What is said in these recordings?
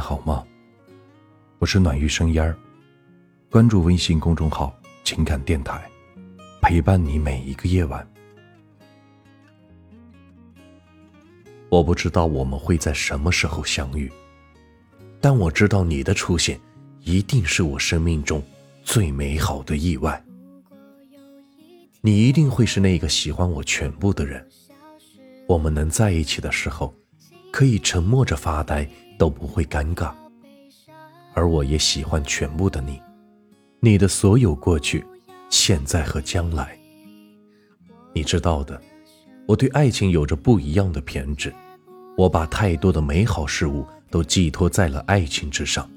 好吗？我是暖玉生烟儿，关注微信公众号“情感电台”，陪伴你每一个夜晚。我不知道我们会在什么时候相遇，但我知道你的出现一定是我生命中最美好的意外。你一定会是那个喜欢我全部的人。我们能在一起的时候，可以沉默着发呆都不会尴尬。而我也喜欢全部的你，你的所有过去、现在和将来。你知道的，我对爱情有着不一样的偏执，我把太多的美好事物都寄托在了爱情之上，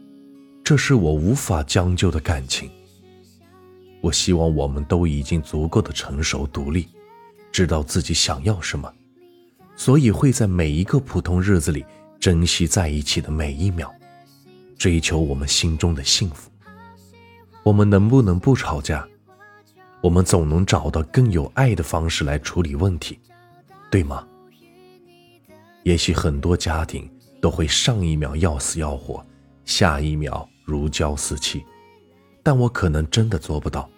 这是我无法将就的感情。我希望我们都已经足够的成熟独立，知道自己想要什么。所以会在每一个普通日子里珍惜在一起的每一秒，追求我们心中的幸福。我们能不能不吵架？我们总能找到更有爱的方式来处理问题，对吗？也许很多家庭都会上一秒要死要活，下一秒如胶似漆，但我可能真的做不到。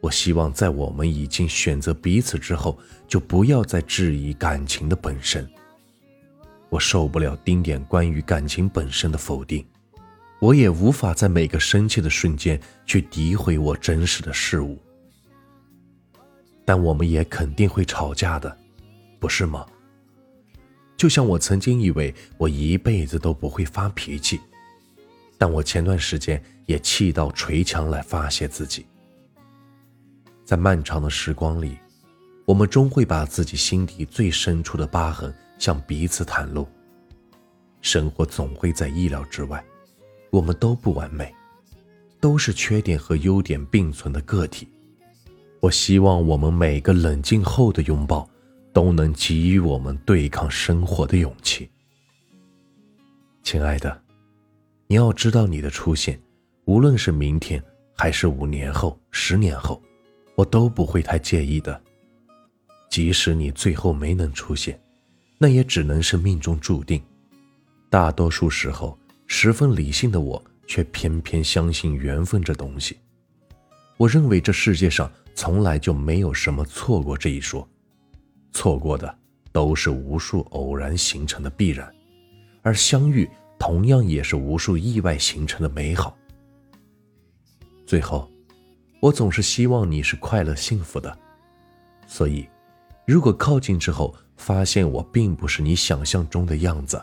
我希望在我们已经选择彼此之后，就不要再质疑感情的本身。我受不了丁点关于感情本身的否定，我也无法在每个生气的瞬间去诋毁我真实的事物。但我们也肯定会吵架的，不是吗？就像我曾经以为我一辈子都不会发脾气，但我前段时间也气到捶墙来发泄自己。在漫长的时光里，我们终会把自己心底最深处的疤痕向彼此袒露。生活总会在意料之外，我们都不完美，都是缺点和优点并存的个体。我希望我们每个冷静后的拥抱，都能给予我们对抗生活的勇气。亲爱的，你要知道，你的出现，无论是明天，还是五年后、十年后。我都不会太介意的，即使你最后没能出现，那也只能是命中注定。大多数时候，十分理性的我却偏偏相信缘分这东西。我认为这世界上从来就没有什么错过这一说，错过的都是无数偶然形成的必然，而相遇同样也是无数意外形成的美好。最后。我总是希望你是快乐幸福的，所以，如果靠近之后发现我并不是你想象中的样子，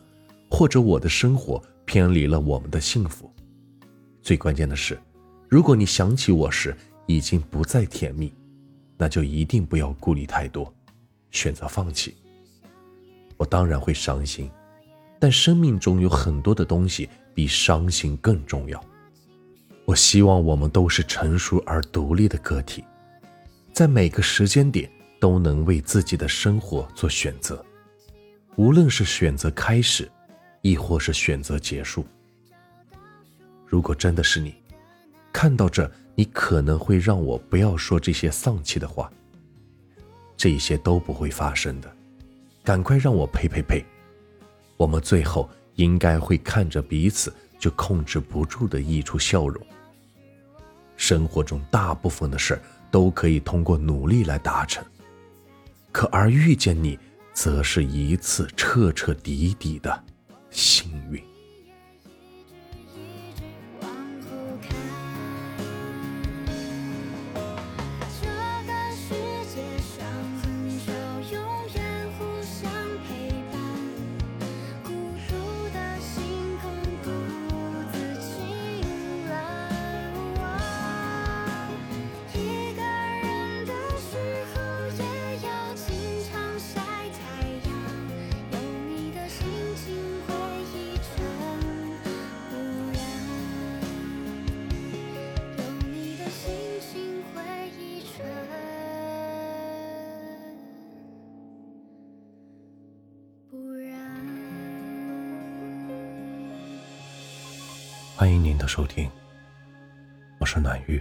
或者我的生活偏离了我们的幸福，最关键的是，如果你想起我时已经不再甜蜜，那就一定不要顾虑太多，选择放弃。我当然会伤心，但生命中有很多的东西比伤心更重要。我希望我们都是成熟而独立的个体，在每个时间点都能为自己的生活做选择，无论是选择开始，亦或是选择结束。如果真的是你，看到这，你可能会让我不要说这些丧气的话。这些都不会发生的，赶快让我呸呸呸！我们最后应该会看着彼此，就控制不住的溢出笑容。生活中大部分的事都可以通过努力来达成，可而遇见你，则是一次彻彻底底的幸运。欢迎您的收听，我是暖玉。